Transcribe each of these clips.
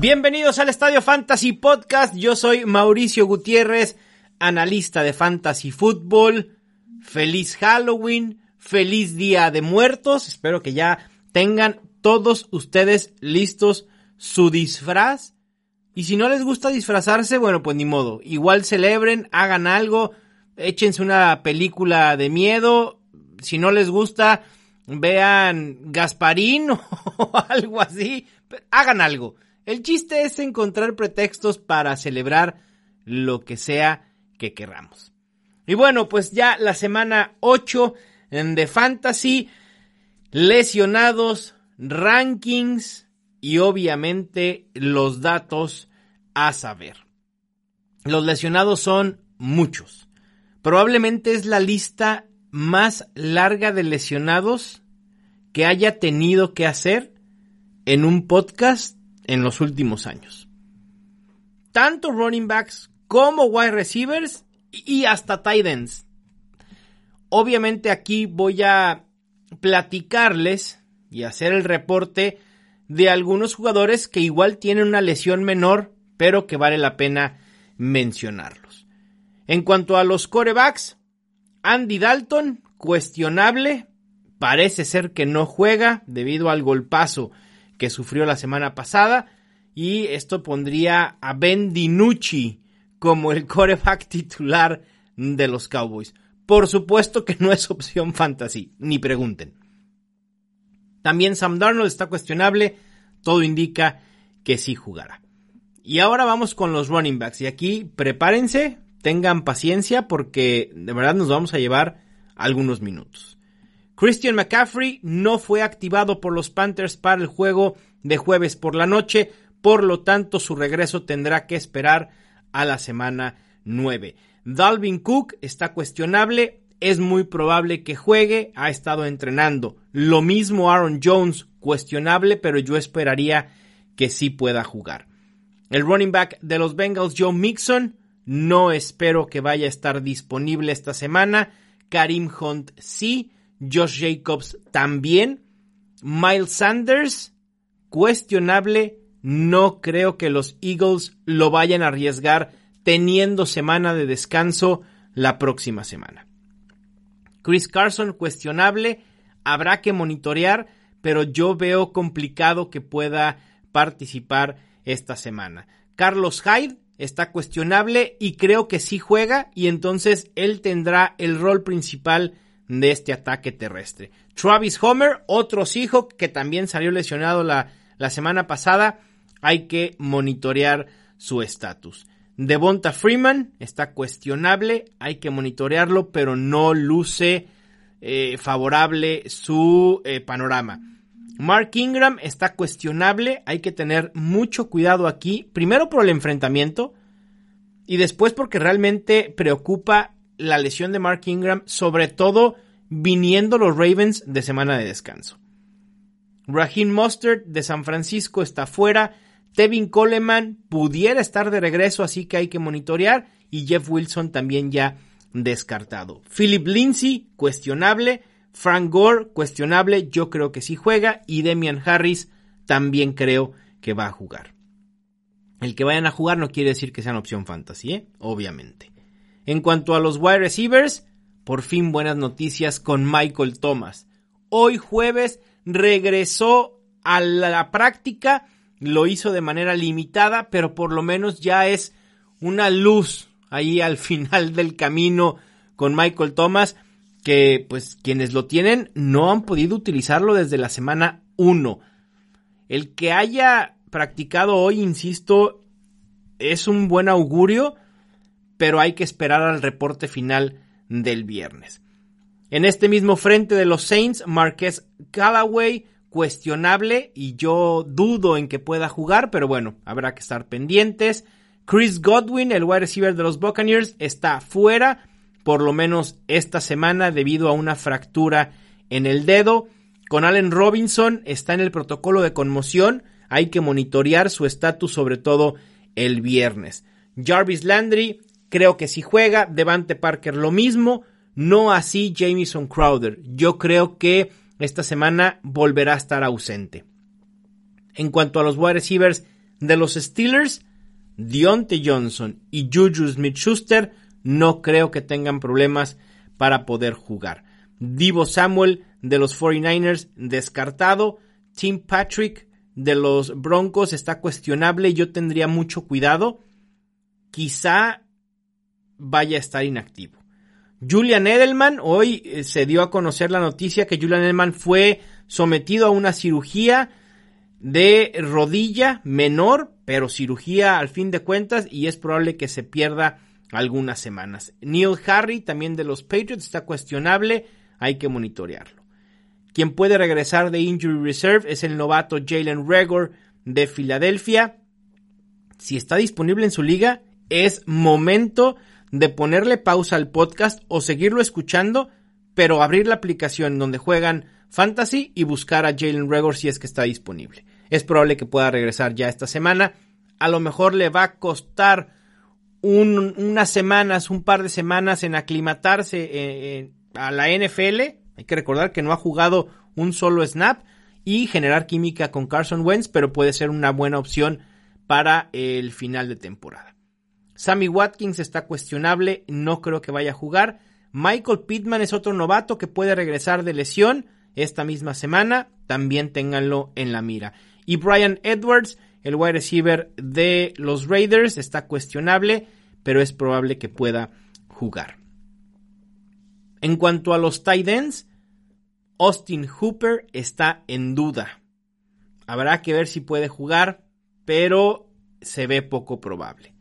Bienvenidos al Estadio Fantasy Podcast. Yo soy Mauricio Gutiérrez, analista de Fantasy Football. Feliz Halloween, feliz Día de Muertos. Espero que ya tengan todos ustedes listos su disfraz. Y si no les gusta disfrazarse, bueno, pues ni modo. Igual celebren, hagan algo, échense una película de miedo. Si no les gusta, vean Gasparín o algo así. Hagan algo. El chiste es encontrar pretextos para celebrar lo que sea que queramos. Y bueno, pues ya la semana 8 de Fantasy, lesionados, rankings y obviamente los datos a saber. Los lesionados son muchos. Probablemente es la lista más larga de lesionados que haya tenido que hacer en un podcast en los últimos años. Tanto running backs como wide receivers y hasta tight ends. Obviamente aquí voy a platicarles y hacer el reporte de algunos jugadores que igual tienen una lesión menor, pero que vale la pena mencionarlos. En cuanto a los corebacks, Andy Dalton, cuestionable, parece ser que no juega debido al golpazo que sufrió la semana pasada. Y esto pondría a Ben DiNucci como el coreback titular de los Cowboys. Por supuesto que no es opción fantasy, ni pregunten. También Sam Darnold está cuestionable, todo indica que sí jugará. Y ahora vamos con los running backs. Y aquí prepárense, tengan paciencia porque de verdad nos vamos a llevar algunos minutos. Christian McCaffrey no fue activado por los Panthers para el juego de jueves por la noche, por lo tanto su regreso tendrá que esperar a la semana 9. Dalvin Cook está cuestionable, es muy probable que juegue, ha estado entrenando. Lo mismo Aaron Jones, cuestionable, pero yo esperaría que sí pueda jugar. El running back de los Bengals, Joe Mixon, no espero que vaya a estar disponible esta semana. Karim Hunt sí. Josh Jacobs también. Miles Sanders, cuestionable. No creo que los Eagles lo vayan a arriesgar teniendo semana de descanso la próxima semana. Chris Carson, cuestionable. Habrá que monitorear, pero yo veo complicado que pueda participar esta semana. Carlos Hyde está cuestionable y creo que sí juega y entonces él tendrá el rol principal de este ataque terrestre. Travis Homer, otro hijo que también salió lesionado la, la semana pasada, hay que monitorear su estatus. Devonta Freeman está cuestionable, hay que monitorearlo, pero no luce eh, favorable su eh, panorama. Mark Ingram está cuestionable, hay que tener mucho cuidado aquí, primero por el enfrentamiento y después porque realmente preocupa la lesión de Mark Ingram, sobre todo viniendo los Ravens de semana de descanso. Raheem Mustard de San Francisco está fuera. Tevin Coleman pudiera estar de regreso, así que hay que monitorear. Y Jeff Wilson también ya descartado. Philip Lindsay, cuestionable. Frank Gore, cuestionable. Yo creo que sí juega. Y Demian Harris también creo que va a jugar. El que vayan a jugar no quiere decir que sean opción fantasy, ¿eh? obviamente. En cuanto a los wide receivers, por fin buenas noticias con Michael Thomas. Hoy jueves regresó a la práctica, lo hizo de manera limitada, pero por lo menos ya es una luz ahí al final del camino con Michael Thomas, que pues quienes lo tienen no han podido utilizarlo desde la semana 1. El que haya practicado hoy, insisto, es un buen augurio, pero hay que esperar al reporte final del viernes. En este mismo frente de los Saints, Marquez Callaway, cuestionable y yo dudo en que pueda jugar, pero bueno, habrá que estar pendientes. Chris Godwin, el wide receiver de los Buccaneers, está fuera, por lo menos esta semana, debido a una fractura en el dedo. Con Allen Robinson está en el protocolo de conmoción, hay que monitorear su estatus sobre todo el viernes. Jarvis Landry, creo que si juega, Devante Parker lo mismo, no así Jamison Crowder. Yo creo que esta semana volverá a estar ausente. En cuanto a los wide receivers de los Steelers, Dionte Johnson y Juju Smith-Schuster no creo que tengan problemas para poder jugar. Divo Samuel de los 49ers descartado. Tim Patrick de los Broncos está cuestionable. Yo tendría mucho cuidado. Quizá vaya a estar inactivo. Julian Edelman, hoy eh, se dio a conocer la noticia que Julian Edelman fue sometido a una cirugía de rodilla menor, pero cirugía al fin de cuentas y es probable que se pierda algunas semanas. Neil Harry, también de los Patriots, está cuestionable, hay que monitorearlo. Quien puede regresar de Injury Reserve es el novato Jalen Regor de Filadelfia. Si está disponible en su liga, es momento de ponerle pausa al podcast o seguirlo escuchando, pero abrir la aplicación donde juegan Fantasy y buscar a Jalen Regor si es que está disponible. Es probable que pueda regresar ya esta semana. A lo mejor le va a costar unas semanas, un par de semanas en aclimatarse eh, eh, a la NFL. Hay que recordar que no ha jugado un solo snap y generar química con Carson Wentz, pero puede ser una buena opción para el final de temporada. Sammy Watkins está cuestionable, no creo que vaya a jugar. Michael Pittman es otro novato que puede regresar de lesión esta misma semana, también ténganlo en la mira. Y Brian Edwards, el wide receiver de los Raiders, está cuestionable, pero es probable que pueda jugar. En cuanto a los tight ends, Austin Hooper está en duda. Habrá que ver si puede jugar, pero se ve poco probable.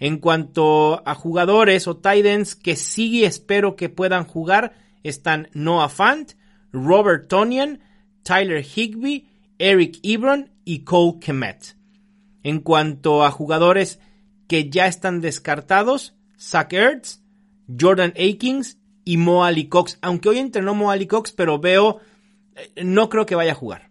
En cuanto a jugadores o tight ends que sí espero que puedan jugar, están Noah Fant, Robert Tonian, Tyler Higby, Eric Ebron y Cole Kemet. En cuanto a jugadores que ya están descartados, Zach Ertz, Jordan Akins y Mo Cox. Aunque hoy entrenó Mo Cox, pero veo, eh, no creo que vaya a jugar.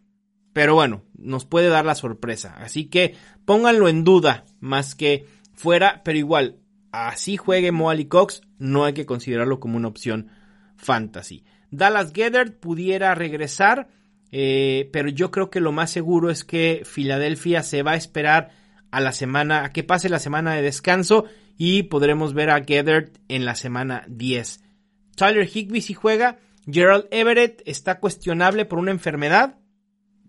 Pero bueno, nos puede dar la sorpresa. Así que pónganlo en duda más que fuera, pero igual, así juegue Mo Cox, no hay que considerarlo como una opción fantasy. Dallas Gethard pudiera regresar, eh, pero yo creo que lo más seguro es que Filadelfia se va a esperar a la semana, a que pase la semana de descanso y podremos ver a Gethard en la semana 10. Tyler Higby si juega, Gerald Everett está cuestionable por una enfermedad,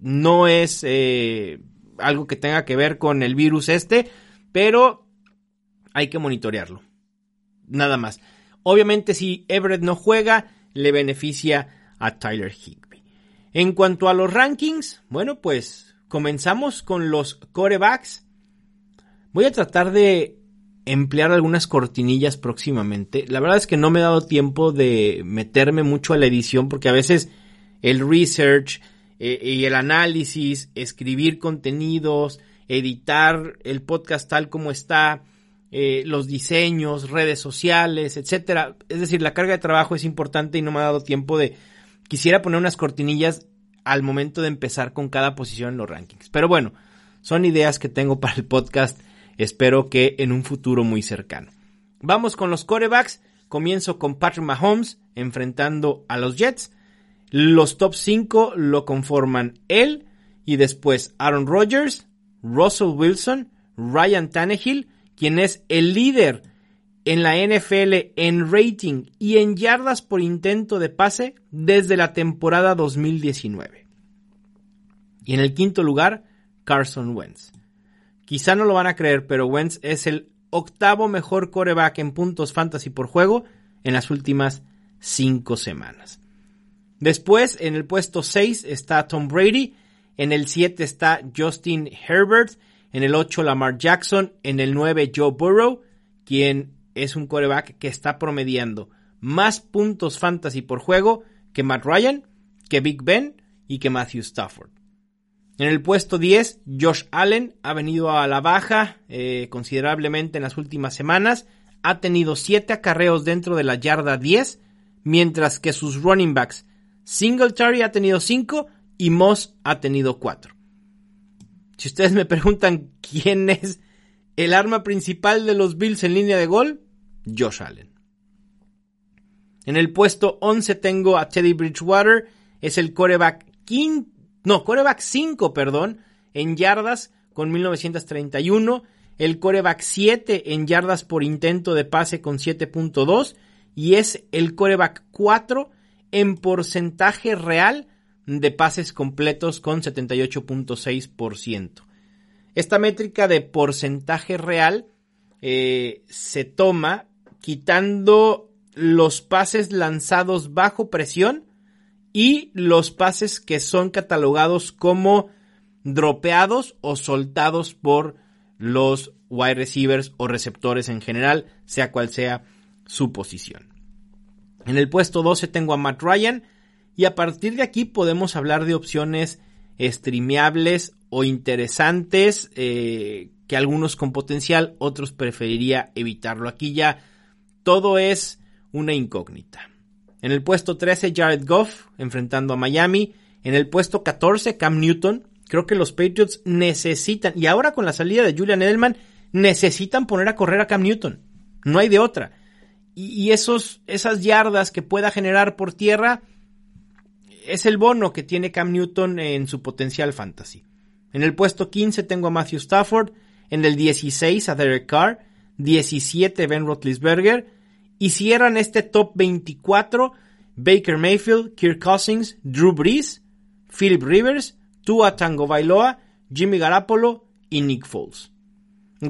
no es eh, algo que tenga que ver con el virus este, pero hay que monitorearlo. Nada más. Obviamente si Everett no juega, le beneficia a Tyler Higby. En cuanto a los rankings, bueno, pues comenzamos con los corebacks. Voy a tratar de emplear algunas cortinillas próximamente. La verdad es que no me he dado tiempo de meterme mucho a la edición porque a veces el research eh, y el análisis, escribir contenidos, editar el podcast tal como está, eh, los diseños, redes sociales, etcétera. Es decir, la carga de trabajo es importante y no me ha dado tiempo de. Quisiera poner unas cortinillas al momento de empezar con cada posición en los rankings. Pero bueno, son ideas que tengo para el podcast. Espero que en un futuro muy cercano. Vamos con los corebacks. Comienzo con Patrick Mahomes enfrentando a los Jets. Los top 5 lo conforman él y después Aaron Rodgers, Russell Wilson, Ryan Tannehill quien es el líder en la NFL en rating y en yardas por intento de pase desde la temporada 2019. Y en el quinto lugar, Carson Wentz. Quizá no lo van a creer, pero Wentz es el octavo mejor coreback en puntos fantasy por juego en las últimas cinco semanas. Después, en el puesto 6 está Tom Brady, en el 7 está Justin Herbert en el 8 Lamar Jackson, en el 9 Joe Burrow, quien es un coreback que está promediando más puntos fantasy por juego que Matt Ryan, que Big Ben y que Matthew Stafford. En el puesto 10, Josh Allen ha venido a la baja eh, considerablemente en las últimas semanas. Ha tenido 7 acarreos dentro de la yarda 10, mientras que sus running backs Singletary ha tenido 5 y Moss ha tenido 4. Si ustedes me preguntan quién es el arma principal de los Bills en línea de gol, Josh Allen. En el puesto 11 tengo a Teddy Bridgewater, es el coreback no, coreback 5, perdón, en yardas con 1931, el coreback 7 en yardas por intento de pase con 7.2 y es el coreback 4 en porcentaje real de pases completos con 78.6%. Esta métrica de porcentaje real eh, se toma quitando los pases lanzados bajo presión y los pases que son catalogados como dropeados o soltados por los wide receivers o receptores en general, sea cual sea su posición. En el puesto 12 tengo a Matt Ryan y a partir de aquí podemos hablar de opciones streameables o interesantes eh, que algunos con potencial, otros preferiría evitarlo. Aquí ya todo es una incógnita. En el puesto 13 Jared Goff enfrentando a Miami. En el puesto 14 Cam Newton. Creo que los Patriots necesitan, y ahora con la salida de Julian Edelman, necesitan poner a correr a Cam Newton. No hay de otra. Y, esos, esas yardas que pueda generar por tierra es el bono que tiene Cam Newton en su potencial fantasy. En el puesto 15 tengo a Matthew Stafford, en el 16 a Derek Carr, 17 Ben Roethlisberger y cierran este top 24 Baker Mayfield, Kirk Cousins, Drew Brees, Philip Rivers, Tua Tango Bailoa, Jimmy Garapolo y Nick Foles.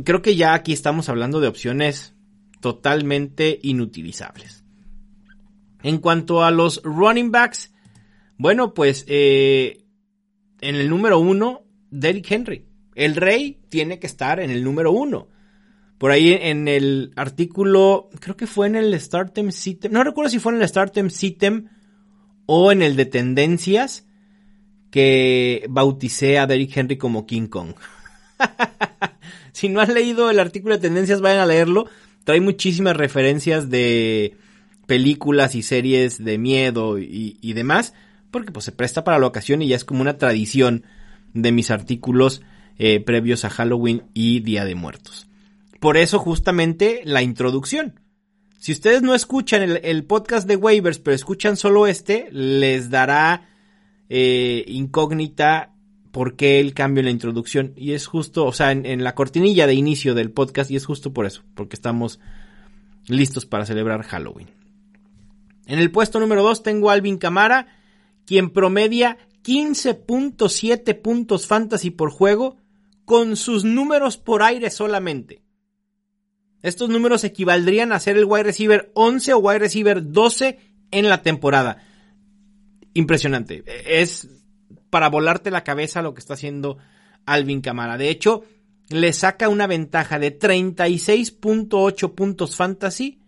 Creo que ya aquí estamos hablando de opciones totalmente inutilizables. En cuanto a los running backs, bueno, pues eh, en el número uno, Derrick Henry. El rey tiene que estar en el número uno. Por ahí en el artículo, creo que fue en el Startem System, no recuerdo si fue en el Startem System o en el de tendencias que bauticé a Derrick Henry como King Kong. si no han leído el artículo de tendencias, vayan a leerlo. Trae muchísimas referencias de películas y series de miedo y, demás, porque pues se presta para la ocasión y ya es como una tradición de mis artículos eh, previos a Halloween y Día de Muertos. Por eso justamente la introducción. Si ustedes no escuchan el, podcast de waivers, pero escuchan solo este, les dará eh, incógnita por qué el cambio en la introducción. Y es justo, o sea, en, la cortinilla de inicio del podcast, y es justo por eso, porque estamos listos para celebrar Halloween. En el puesto número 2 tengo a Alvin Camara, quien promedia 15.7 puntos fantasy por juego con sus números por aire solamente. Estos números equivaldrían a ser el wide receiver 11 o wide receiver 12 en la temporada. Impresionante. Es para volarte la cabeza lo que está haciendo Alvin Camara. De hecho, le saca una ventaja de 36.8 puntos fantasy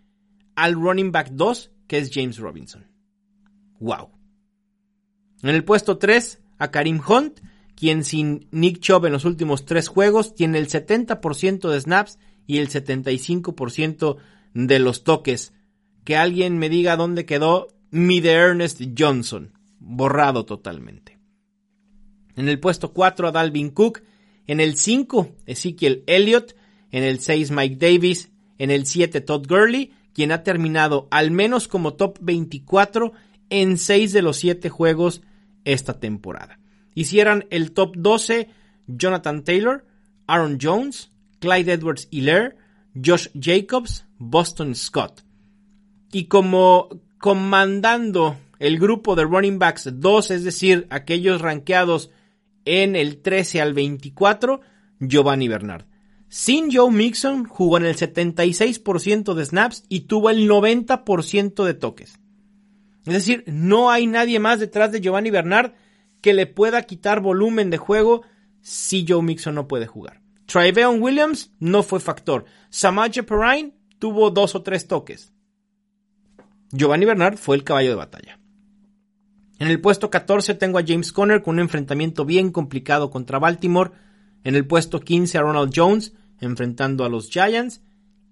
al running back 2, que es James Robinson. Wow. En el puesto 3, a Karim Hunt, quien sin Nick Chubb en los últimos tres juegos tiene el 70% de snaps y el 75% de los toques. Que alguien me diga dónde quedó mi de Ernest Johnson. Borrado totalmente. En el puesto 4 a Dalvin Cook. En el 5 Ezekiel Elliott. En el 6 Mike Davis. En el 7 Todd Gurley, quien ha terminado al menos como top 24 en 6 de los 7 juegos esta temporada. Hicieran el top 12 Jonathan Taylor, Aaron Jones, Clyde Edwards Hilaire, Josh Jacobs, Boston Scott. Y como comandando el grupo de running backs 2, es decir, aquellos rankeados en el 13 al 24, Giovanni Bernard. Sin Joe Mixon jugó en el 76% de snaps y tuvo el 90% de toques. Es decir, no hay nadie más detrás de Giovanni Bernard que le pueda quitar volumen de juego si Joe Mixon no puede jugar. Triveon Williams no fue factor. Samaje Perrine tuvo dos o tres toques. Giovanni Bernard fue el caballo de batalla. En el puesto 14 tengo a James Conner con un enfrentamiento bien complicado contra Baltimore. En el puesto 15 a Ronald Jones enfrentando a los Giants.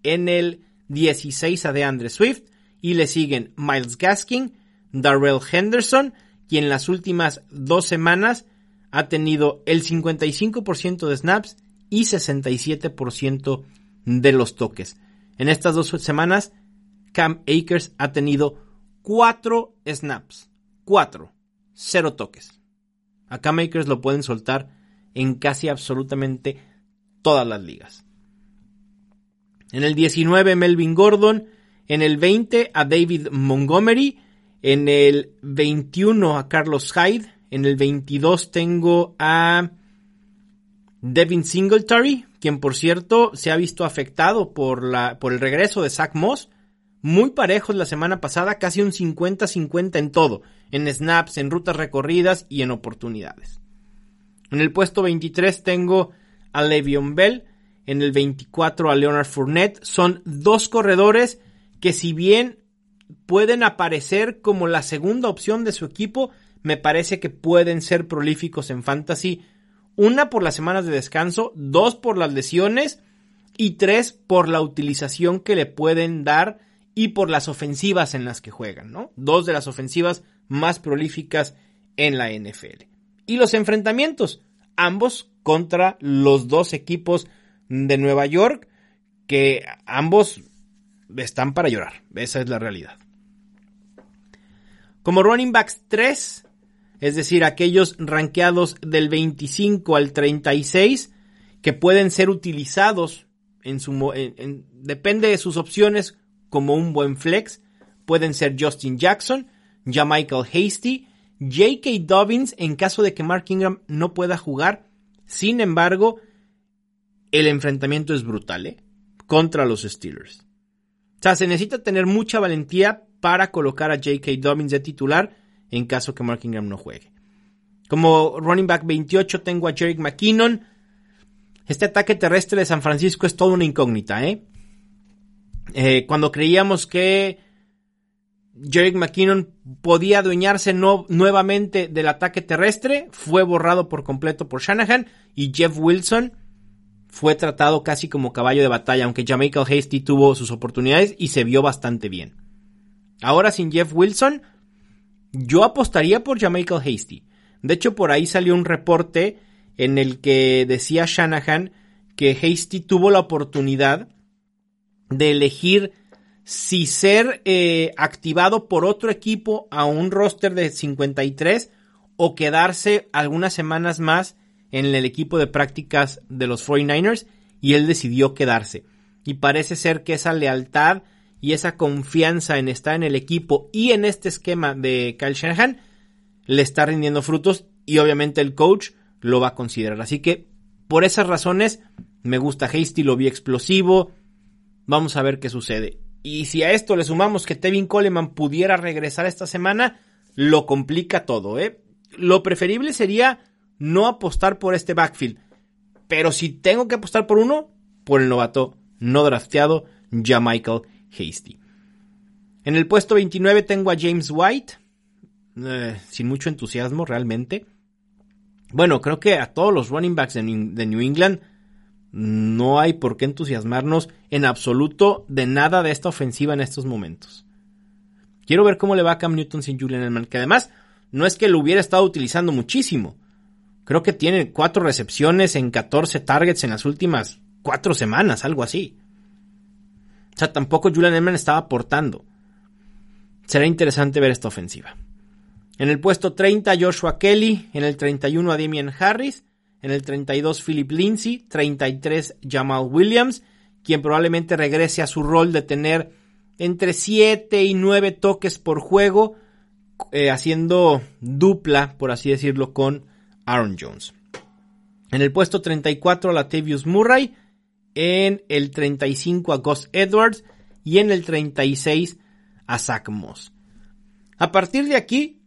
En el 16 a DeAndre Swift. Y le siguen Miles Gaskin, Darrell Henderson, quien en las últimas dos semanas ha tenido el 55% de snaps y 67% de los toques. En estas dos semanas, Cam Akers ha tenido 4 snaps. 4. 0 toques. A Cam Akers lo pueden soltar en casi absolutamente todas las ligas. En el 19, Melvin Gordon. En el 20, a David Montgomery. En el 21, a Carlos Hyde. En el 22 tengo a Devin Singletary, quien por cierto se ha visto afectado por, la, por el regreso de Zach Moss. Muy parejos la semana pasada, casi un 50-50 en todo, en snaps, en rutas recorridas y en oportunidades. En el puesto 23 tengo a Le'Veon Bell, en el 24 a Leonard Fournette. Son dos corredores que si bien pueden aparecer como la segunda opción de su equipo, me parece que pueden ser prolíficos en fantasy. Una por las semanas de descanso, dos por las lesiones y tres por la utilización que le pueden dar y por las ofensivas en las que juegan, ¿no? Dos de las ofensivas más prolíficas en la NFL. Y los enfrentamientos, ambos contra los dos equipos de Nueva York, que ambos están para llorar. Esa es la realidad. Como running backs 3, es decir, aquellos rankeados del 25 al 36 que pueden ser utilizados en su depende de sus opciones como un buen flex, pueden ser Justin Jackson, Michael Hasty, J.K. Dobbins en caso de que Mark Ingram no pueda jugar. Sin embargo, el enfrentamiento es brutal ¿eh? contra los Steelers. O sea, se necesita tener mucha valentía para colocar a J.K. Dobbins de titular en caso que Mark Ingram no juegue. Como running back 28 tengo a Jerick McKinnon. Este ataque terrestre de San Francisco es toda una incógnita, ¿eh? eh cuando creíamos que Jerick McKinnon podía adueñarse nuevamente del ataque terrestre, fue borrado por completo por Shanahan y Jeff Wilson fue tratado casi como caballo de batalla, aunque Jamaica Hasty tuvo sus oportunidades y se vio bastante bien. Ahora sin Jeff Wilson, yo apostaría por Jamaica Hasty. De hecho, por ahí salió un reporte en el que decía Shanahan que Hasty tuvo la oportunidad de elegir si ser eh, activado por otro equipo a un roster de 53 o quedarse algunas semanas más en el equipo de prácticas de los 49ers y él decidió quedarse. Y parece ser que esa lealtad y esa confianza en estar en el equipo y en este esquema de Kyle Shanahan le está rindiendo frutos y obviamente el coach lo va a considerar. Así que por esas razones me gusta Hasty, lo vi explosivo. Vamos a ver qué sucede. Y si a esto le sumamos que Tevin Coleman pudiera regresar esta semana, lo complica todo, ¿eh? Lo preferible sería no apostar por este backfield. Pero si tengo que apostar por uno, por el novato no drafteado, ya Michael Hasty. En el puesto 29 tengo a James White, eh, sin mucho entusiasmo realmente. Bueno, creo que a todos los running backs de New England no hay por qué entusiasmarnos en absoluto de nada de esta ofensiva en estos momentos. Quiero ver cómo le va a Cam Newton sin Julian Edelman, que además no es que lo hubiera estado utilizando muchísimo. Creo que tiene cuatro recepciones en 14 targets en las últimas cuatro semanas, algo así. O sea, tampoco Julian Edelman estaba aportando. Será interesante ver esta ofensiva. En el puesto 30 Joshua Kelly, en el 31 a Damian Harris, en el 32 Philip Lindsay, 33 Jamal Williams, quien probablemente regrese a su rol de tener entre 7 y 9 toques por juego, eh, haciendo dupla, por así decirlo, con Aaron Jones. En el puesto 34 a Latavius Murray, en el 35 a Gus Edwards y en el 36 a Zach Moss. A partir de aquí,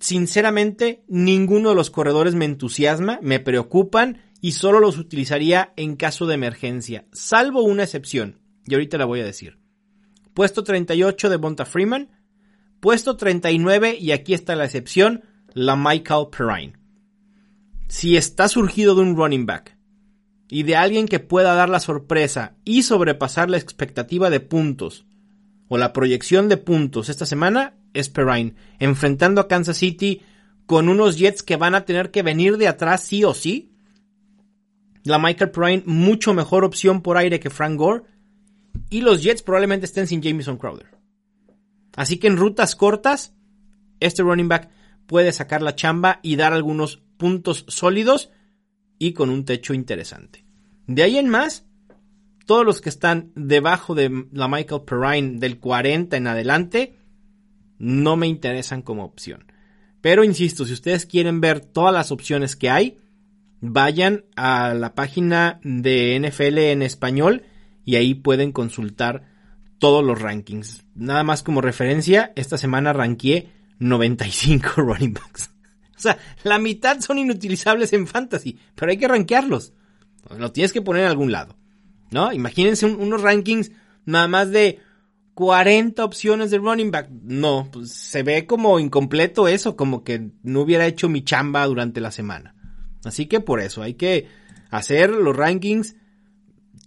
sinceramente, ninguno de los corredores me entusiasma, me preocupan y solo los utilizaría en caso de emergencia, salvo una excepción, y ahorita la voy a decir. Puesto 38 de Bonta Freeman. Puesto 39, y aquí está la excepción, la Michael Perrine. Si está surgido de un running back y de alguien que pueda dar la sorpresa y sobrepasar la expectativa de puntos o la proyección de puntos esta semana, es Perrine, enfrentando a Kansas City con unos Jets que van a tener que venir de atrás sí o sí. La Michael Perrine, mucho mejor opción por aire que Frank Gore. Y los Jets probablemente estén sin Jamison Crowder. Así que en rutas cortas, este running back puede sacar la chamba y dar algunos puntos sólidos y con un techo interesante. De ahí en más, todos los que están debajo de la Michael Perrine del 40 en adelante, no me interesan como opción. Pero insisto, si ustedes quieren ver todas las opciones que hay, vayan a la página de NFL en español y ahí pueden consultar todos los rankings. Nada más como referencia, esta semana ranqué 95 running backs. Sea, la mitad son inutilizables en fantasy, pero hay que rankearlos. Lo tienes que poner en algún lado. ¿No? Imagínense unos rankings nada más de 40 opciones de running back. No, pues se ve como incompleto eso, como que no hubiera hecho mi chamba durante la semana. Así que por eso hay que hacer los rankings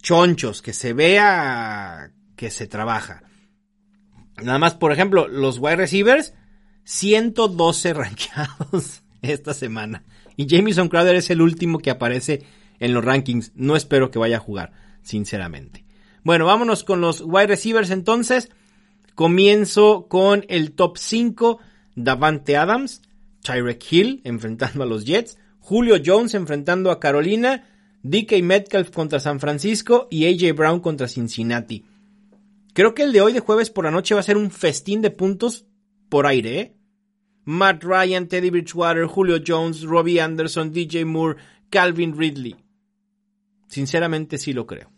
chonchos, que se vea que se trabaja. Nada más, por ejemplo, los wide receivers, 112 rankeados esta semana. Y Jamison Crowder es el último que aparece en los rankings. No espero que vaya a jugar, sinceramente. Bueno, vámonos con los wide receivers entonces. Comienzo con el top 5. Davante Adams, Tyrek Hill enfrentando a los Jets, Julio Jones enfrentando a Carolina, DK Metcalf contra San Francisco y AJ Brown contra Cincinnati. Creo que el de hoy de jueves por la noche va a ser un festín de puntos por aire, ¿eh? Matt Ryan, Teddy Bridgewater, Julio Jones, Robbie Anderson, DJ Moore, Calvin Ridley. Sinceramente sí lo creo.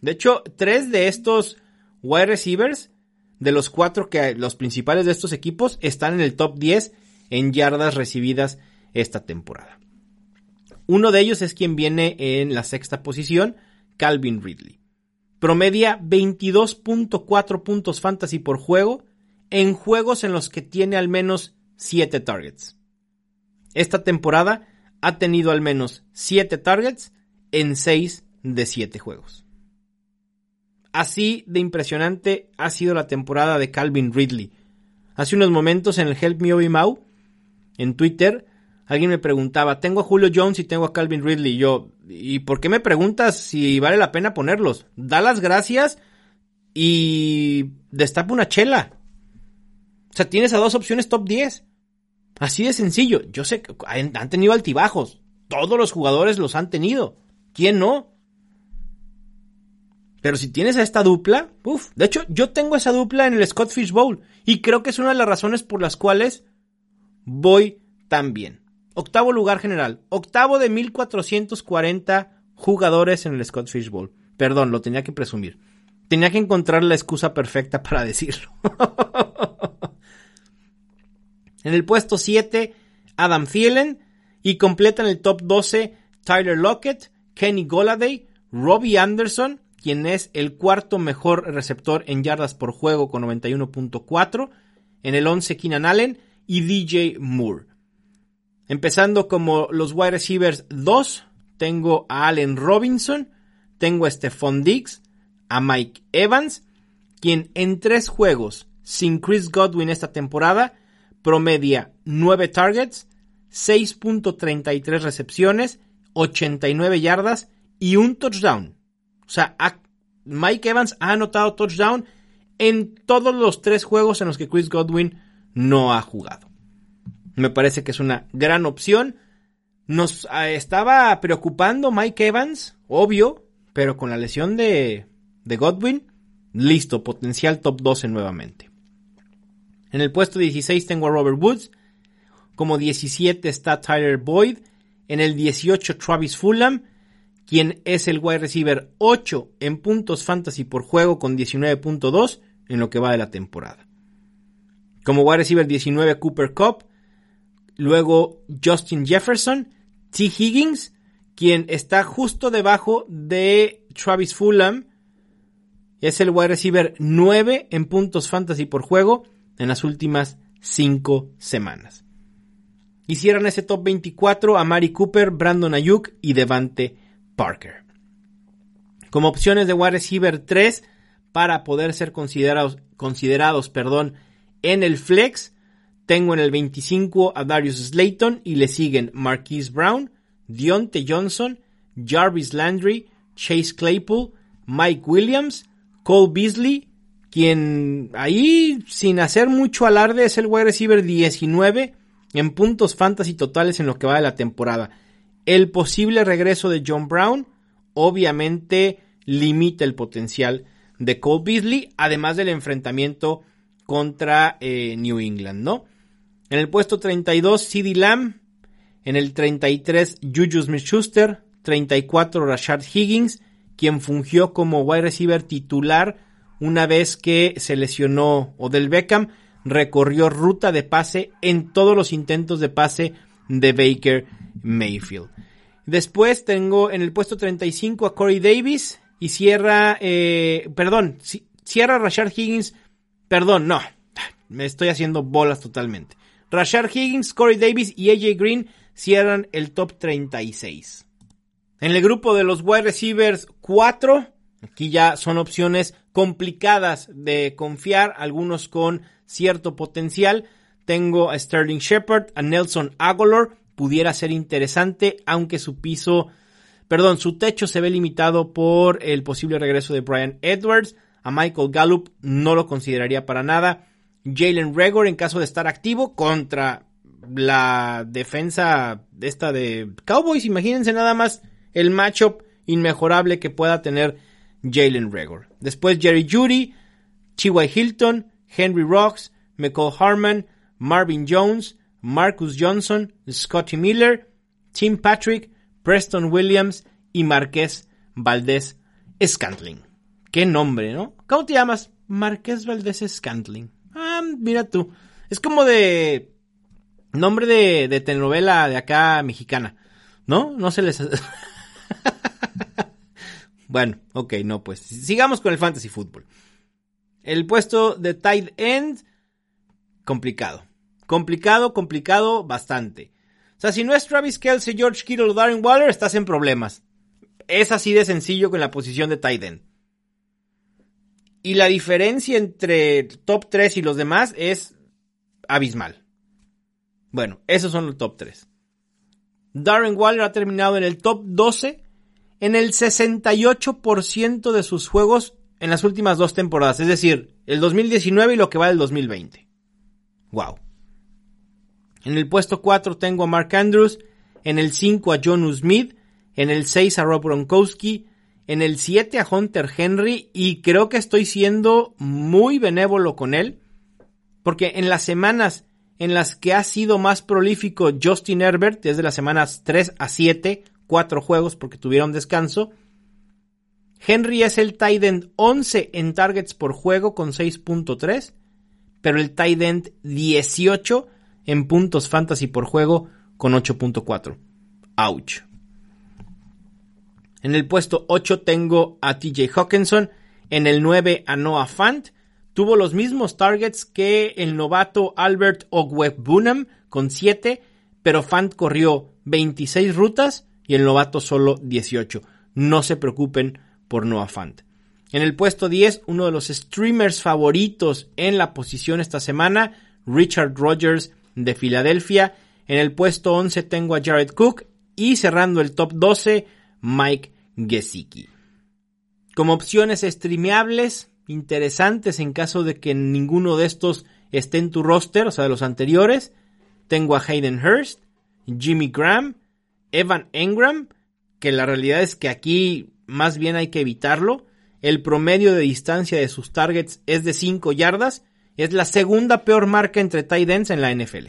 De hecho, tres de estos wide receivers, de los cuatro que los principales de estos equipos, están en el top 10 en yardas recibidas esta temporada. Uno de ellos es quien viene en la sexta posición, Calvin Ridley. Promedia 22.4 puntos fantasy por juego en juegos en los que tiene al menos 7 targets. Esta temporada ha tenido al menos 7 targets en 6 de 7 juegos. Así de impresionante ha sido la temporada de Calvin Ridley. Hace unos momentos en el Help Me Mau en Twitter alguien me preguntaba, tengo a Julio Jones y tengo a Calvin Ridley. Y yo, ¿y por qué me preguntas si vale la pena ponerlos? Da las gracias y destapa una chela. O sea, tienes a dos opciones top 10. Así de sencillo. Yo sé que han tenido altibajos. Todos los jugadores los han tenido. ¿Quién no? Pero si tienes a esta dupla, uff. De hecho, yo tengo esa dupla en el Scott Fish Bowl. Y creo que es una de las razones por las cuales voy tan bien. Octavo lugar general. Octavo de 1440 jugadores en el Scott Fish Bowl. Perdón, lo tenía que presumir. Tenía que encontrar la excusa perfecta para decirlo. en el puesto 7, Adam Thielen. Y completan el top 12 Tyler Lockett, Kenny Goladay, Robbie Anderson, quien es el cuarto mejor receptor en yardas por juego con 91.4. En el 11, Keenan Allen y DJ Moore. Empezando como los wide receivers 2, tengo a Allen Robinson, tengo a Stephon Diggs, a Mike Evans, quien en tres juegos sin Chris Godwin esta temporada promedia 9 targets, 6.33 recepciones, 89 yardas y un touchdown. O sea, Mike Evans ha anotado touchdown en todos los tres juegos en los que Chris Godwin no ha jugado. Me parece que es una gran opción. Nos ah, estaba preocupando Mike Evans, obvio, pero con la lesión de, de Godwin, listo, potencial top 12 nuevamente. En el puesto 16 tengo a Robert Woods. Como 17 está Tyler Boyd. En el 18 Travis Fulham, quien es el wide receiver 8 en puntos fantasy por juego con 19.2 en lo que va de la temporada. Como wide receiver 19 Cooper Cup. Luego Justin Jefferson, T. Higgins, quien está justo debajo de Travis Fulham es el wide receiver 9 en puntos fantasy por juego en las últimas 5 semanas. Hicieron ese top 24 a Mari Cooper, Brandon Ayuk y Devante Parker. Como opciones de wide receiver 3 para poder ser considerados, considerados perdón, en el flex, tengo en el 25 a Darius Slayton y le siguen Marquise Brown, Dionte Johnson, Jarvis Landry, Chase Claypool, Mike Williams, Cole Beasley, quien ahí sin hacer mucho alarde es el wide receiver 19 en puntos fantasy totales en lo que va de la temporada. El posible regreso de John Brown obviamente limita el potencial de Cole Beasley, además del enfrentamiento contra eh, New England, ¿no? En el puesto 32, CD Lamb. En el 33, Juju Smith-Schuster. 34, Rashard Higgins, quien fungió como wide receiver titular una vez que se lesionó Odell Beckham. Recorrió ruta de pase en todos los intentos de pase de Baker Mayfield. Después tengo en el puesto 35 a Corey Davis y cierra, eh, perdón, cierra Rashard Higgins, perdón, no, me estoy haciendo bolas totalmente. Rashard Higgins, Corey Davis y AJ Green cierran el top 36. En el grupo de los wide receivers 4, aquí ya son opciones complicadas de confiar, algunos con cierto potencial. Tengo a Sterling Shepard, a Nelson Aguilar, pudiera ser interesante, aunque su piso, perdón, su techo se ve limitado por el posible regreso de Brian Edwards. A Michael Gallup no lo consideraría para nada. Jalen Regor en caso de estar activo contra la defensa esta de Cowboys. Imagínense nada más el matchup inmejorable que pueda tener Jalen Regor. Después Jerry Judy, Chihuahua Hilton, Henry Rocks, McCall Harman, Marvin Jones, Marcus Johnson, Scotty Miller, Tim Patrick, Preston Williams y Marqués Valdés Scantling. Qué nombre, ¿no? ¿Cómo te llamas? Marqués Valdés Scantling. Ah, mira tú. Es como de nombre de, de telenovela de acá mexicana. ¿No? No se les... bueno, ok, no, pues sigamos con el fantasy fútbol. El puesto de tight end, complicado. Complicado, complicado, bastante. O sea, si no es Travis Kelsey, George Kittle o Darren Waller, estás en problemas. Es así de sencillo con la posición de tight end. Y la diferencia entre top 3 y los demás es abismal. Bueno, esos son los top 3. Darren Waller ha terminado en el top 12 en el 68% de sus juegos en las últimas dos temporadas, es decir, el 2019 y lo que va del 2020. Wow. En el puesto 4 tengo a Mark Andrews, en el 5 a John Smith, en el 6 a Rob Gronkowski, en el 7 a Hunter Henry y creo que estoy siendo muy benévolo con él, porque en las semanas en las que ha sido más prolífico Justin Herbert, desde las semanas 3 a 7, cuatro juegos porque tuvieron descanso. Henry es el tight end 11 en targets por juego con 6.3, pero el tight end 18 en puntos fantasy por juego con 8.4. Ouch. En el puesto 8 tengo a TJ Hawkinson, en el 9 a Noah Fant, Tuvo los mismos targets que el novato Albert Ogwebunam con 7, pero Fant corrió 26 rutas y el novato solo 18. No se preocupen por Noah Fant. En el puesto 10, uno de los streamers favoritos en la posición esta semana, Richard Rogers de Filadelfia. En el puesto 11 tengo a Jared Cook y cerrando el top 12, Mike Gesicki. Como opciones streameables, interesantes en caso de que ninguno de estos esté en tu roster, o sea, de los anteriores. Tengo a Hayden Hurst, Jimmy Graham, Evan Engram, que la realidad es que aquí más bien hay que evitarlo. El promedio de distancia de sus targets es de 5 yardas. Es la segunda peor marca entre tight ends en la NFL.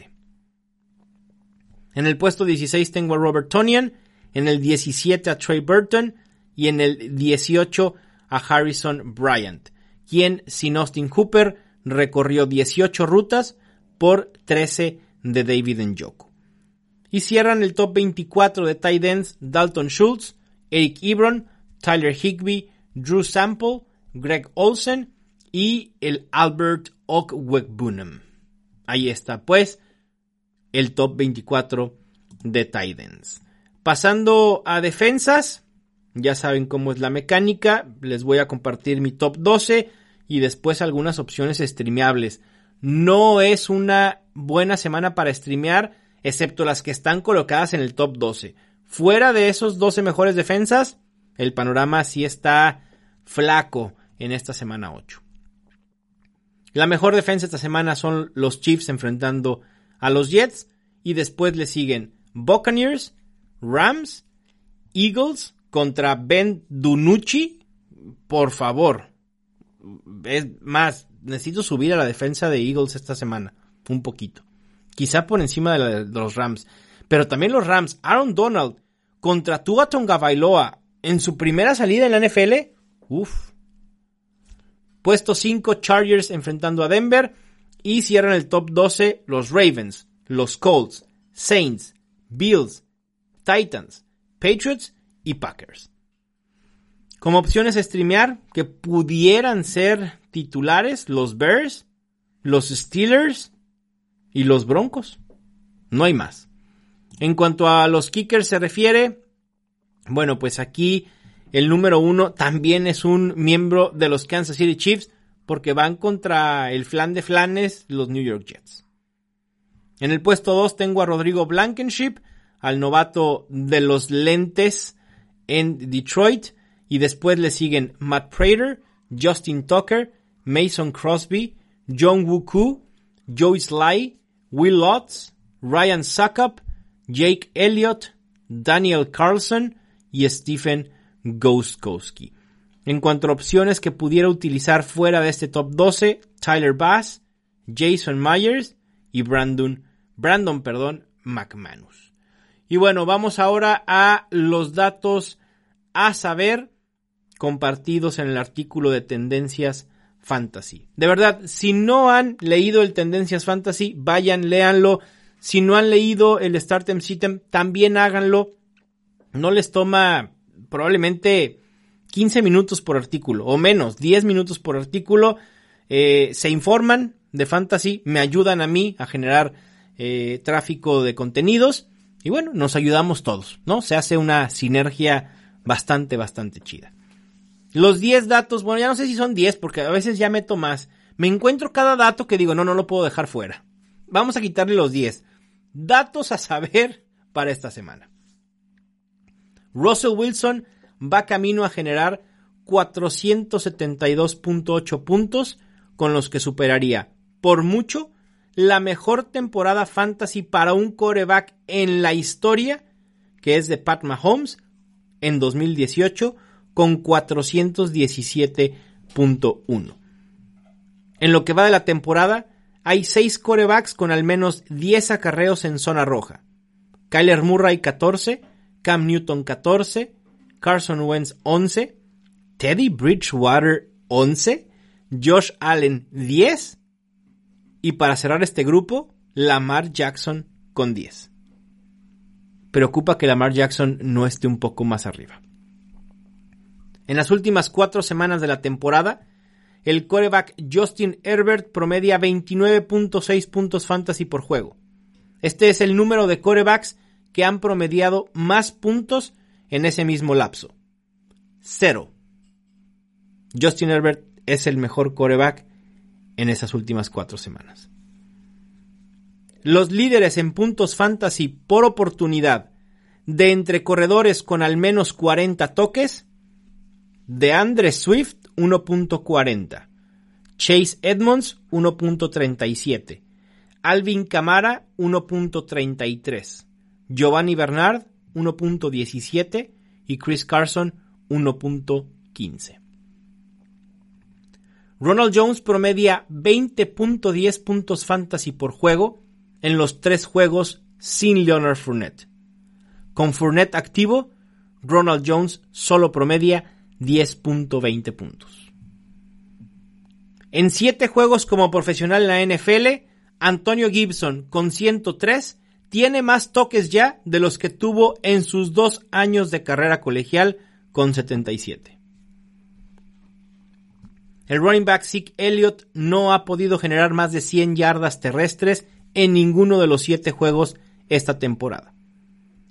En el puesto 16 tengo a Robert Tonian, en el 17 a Trey Burton y en el 18 a Harrison Bryant quien sin Austin Cooper recorrió 18 rutas por 13 de David Njoku. Y cierran el top 24 de tight ends Dalton Schultz, Eric Ebron, Tyler Higby, Drew Sample Greg Olsen y el Albert Okwekbunam. Ahí está, pues, el top 24 de Titans. Pasando a defensas, ya saben cómo es la mecánica, les voy a compartir mi top 12 y después algunas opciones streameables. No es una buena semana para streamear, excepto las que están colocadas en el top 12. Fuera de esos 12 mejores defensas, el panorama sí está flaco en esta semana 8. La mejor defensa esta semana son los Chiefs enfrentando a los Jets y después le siguen Buccaneers, Rams, Eagles contra Ben Dunucci. Por favor. Es más, necesito subir a la defensa de Eagles esta semana. Un poquito. Quizá por encima de, los Rams. Pero también los Rams. Aaron Donald contra Tua Tonga en su primera salida en la NFL. Uf. Puesto 5 Chargers enfrentando a Denver. Y cierran el top 12 los Ravens, los Colts, Saints, Bills, Titans, Patriots y Packers. Como opciones a streamear que pudieran ser titulares los Bears, los Steelers y los Broncos. No hay más. En cuanto a los kickers se refiere, bueno, pues aquí el número uno también es un miembro de los Kansas City Chiefs porque van contra el flan de flanes, los New York Jets. En el puesto 2 tengo a Rodrigo Blankenship, al novato de los lentes en Detroit. Y después le siguen Matt Prater, Justin Tucker, Mason Crosby, John Woo Joey Sly, Will Lutz, Ryan Suckup, Jake Elliott, Daniel Carlson y Stephen Gostkowski. En cuanto a opciones que pudiera utilizar fuera de este top 12, Tyler Bass, Jason Myers y Brandon, Brandon perdón, McManus. Y bueno, vamos ahora a los datos a saber compartidos en el artículo de Tendencias Fantasy. De verdad, si no han leído el Tendencias Fantasy, vayan, léanlo. Si no han leído el Startem System, también háganlo. No les toma probablemente 15 minutos por artículo o menos, 10 minutos por artículo. Eh, se informan de fantasy, me ayudan a mí a generar eh, tráfico de contenidos y bueno, nos ayudamos todos, ¿no? Se hace una sinergia bastante, bastante chida. Los 10 datos, bueno, ya no sé si son 10 porque a veces ya meto más. Me encuentro cada dato que digo, no, no lo puedo dejar fuera. Vamos a quitarle los 10. Datos a saber para esta semana. Russell Wilson va camino a generar 472.8 puntos con los que superaría por mucho la mejor temporada fantasy para un coreback en la historia, que es de Pat Mahomes en 2018 con 417.1. En lo que va de la temporada, hay 6 corebacks con al menos 10 acarreos en zona roja. Kyler Murray 14, Cam Newton 14, Carson Wentz 11, Teddy Bridgewater 11, Josh Allen 10 y para cerrar este grupo, Lamar Jackson con 10. Preocupa que Lamar Jackson no esté un poco más arriba. En las últimas cuatro semanas de la temporada, el coreback Justin Herbert promedia 29.6 puntos fantasy por juego. Este es el número de corebacks que han promediado más puntos en ese mismo lapso. Cero. Justin Herbert es el mejor coreback en esas últimas cuatro semanas. Los líderes en puntos fantasy por oportunidad de entre corredores con al menos 40 toques, de Andre Swift 1.40, Chase Edmonds 1.37, Alvin Camara 1.33, Giovanni Bernard 1.17 y Chris Carson 1.15. Ronald Jones promedia 20.10 puntos fantasy por juego en los tres juegos sin Leonard Fournette. Con Fournette activo, Ronald Jones solo promedia 10.20 puntos. En siete juegos como profesional en la NFL, Antonio Gibson con 103 tiene más toques ya de los que tuvo en sus dos años de carrera colegial con 77. el running back Zeke Elliott no ha podido generar más de 100 yardas terrestres en ninguno de los siete juegos esta temporada.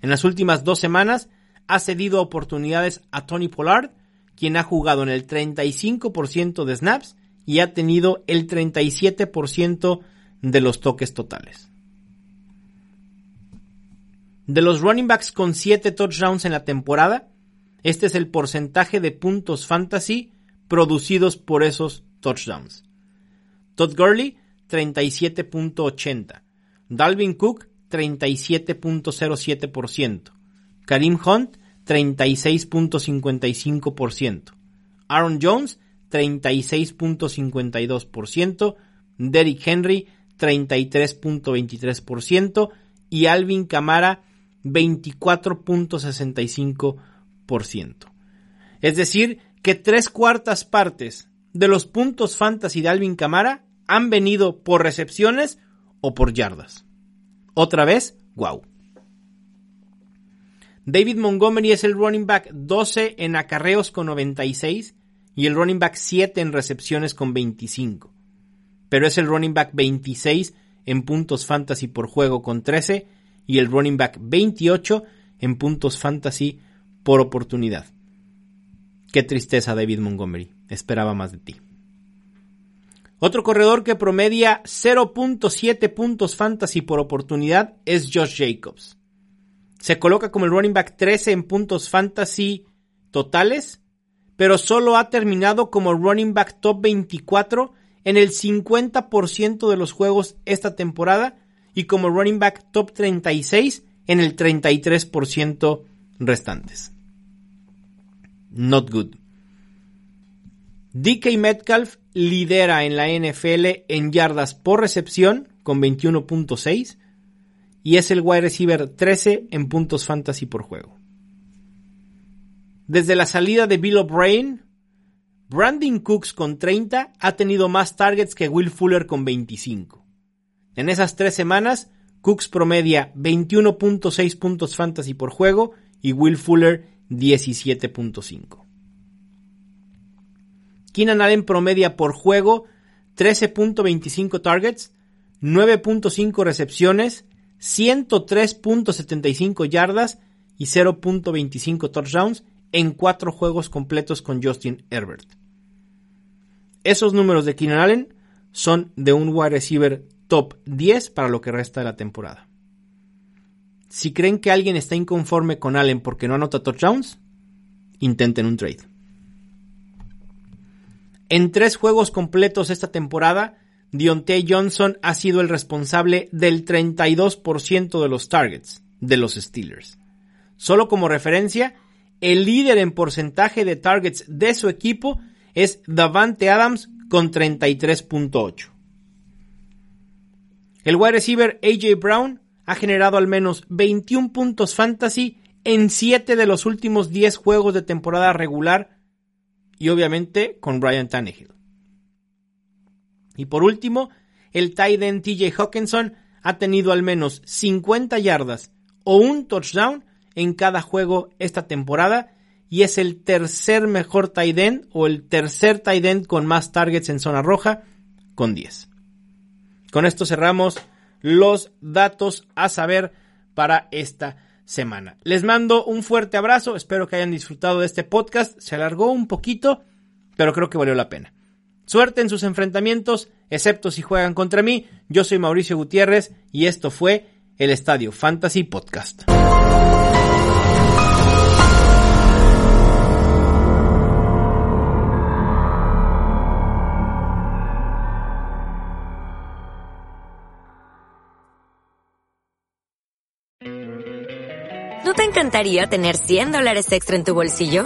En las últimas dos semanas ha cedido oportunidades a Tony Pollard, quien ha jugado en el 35% de snaps y ha tenido el 37% de los toques totales. De los running backs con 7 touchdowns en la temporada, este es el porcentaje de puntos fantasy producidos por esos touchdowns. Todd Gurley, 37.80. Dalvin Cook, 37.07%. Karim Hunt, 36.55%. Aaron Jones, 36.52%. Derrick Henry, 33.23%. Y Alvin Kamara, 24.65%. Es decir, que tres cuartas partes de los puntos fantasy de Alvin Kamara han venido por recepciones o por yardas. Otra vez, wow. David Montgomery es el running back 12 en acarreos con 96 y el running back 7 en recepciones con 25. Pero es el running back 26 en puntos fantasy por juego con 13 y el running back 28 en puntos fantasy por oportunidad. Qué tristeza David Montgomery, esperaba más de ti. Otro corredor que promedia 0.7 puntos fantasy por oportunidad es Josh Jacobs. Se coloca como el running back 13 en puntos fantasy totales, pero solo ha terminado como running back top 24 en el 50% de los juegos esta temporada y como running back top 36 en el 33% restantes. Not good. DK Metcalf lidera en la NFL en yardas por recepción con 21.6 y es el wide receiver 13 en puntos fantasy por juego. Desde la salida de Bill O'Brien, Brandon Cooks con 30 ha tenido más targets que Will Fuller con 25. En esas tres semanas, Cooks promedia 21.6 puntos fantasy por juego y Will Fuller 17.5. Keenan Allen promedia por juego 13.25 targets, 9.5 recepciones, 103.75 yardas y 0.25 touchdowns en cuatro juegos completos con Justin Herbert. Esos números de Keenan Allen son de un wide receiver top 10 para lo que resta de la temporada. Si creen que alguien está inconforme con Allen porque no anota touchdowns, intenten un trade. En tres juegos completos esta temporada, Diontae Johnson ha sido el responsable del 32% de los targets de los Steelers. Solo como referencia, el líder en porcentaje de targets de su equipo es Davante Adams con 33.8. El wide receiver AJ Brown ha generado al menos 21 puntos fantasy en 7 de los últimos 10 juegos de temporada regular y obviamente con Brian Tannehill. Y por último, el tight end TJ Hawkinson ha tenido al menos 50 yardas o un touchdown en cada juego esta temporada y es el tercer mejor tight end o el tercer tight end con más targets en zona roja con 10. Con esto cerramos los datos a saber para esta semana. Les mando un fuerte abrazo, espero que hayan disfrutado de este podcast, se alargó un poquito, pero creo que valió la pena. Suerte en sus enfrentamientos, excepto si juegan contra mí. Yo soy Mauricio Gutiérrez y esto fue el Estadio Fantasy Podcast. ¿No te encantaría tener 100 dólares extra en tu bolsillo?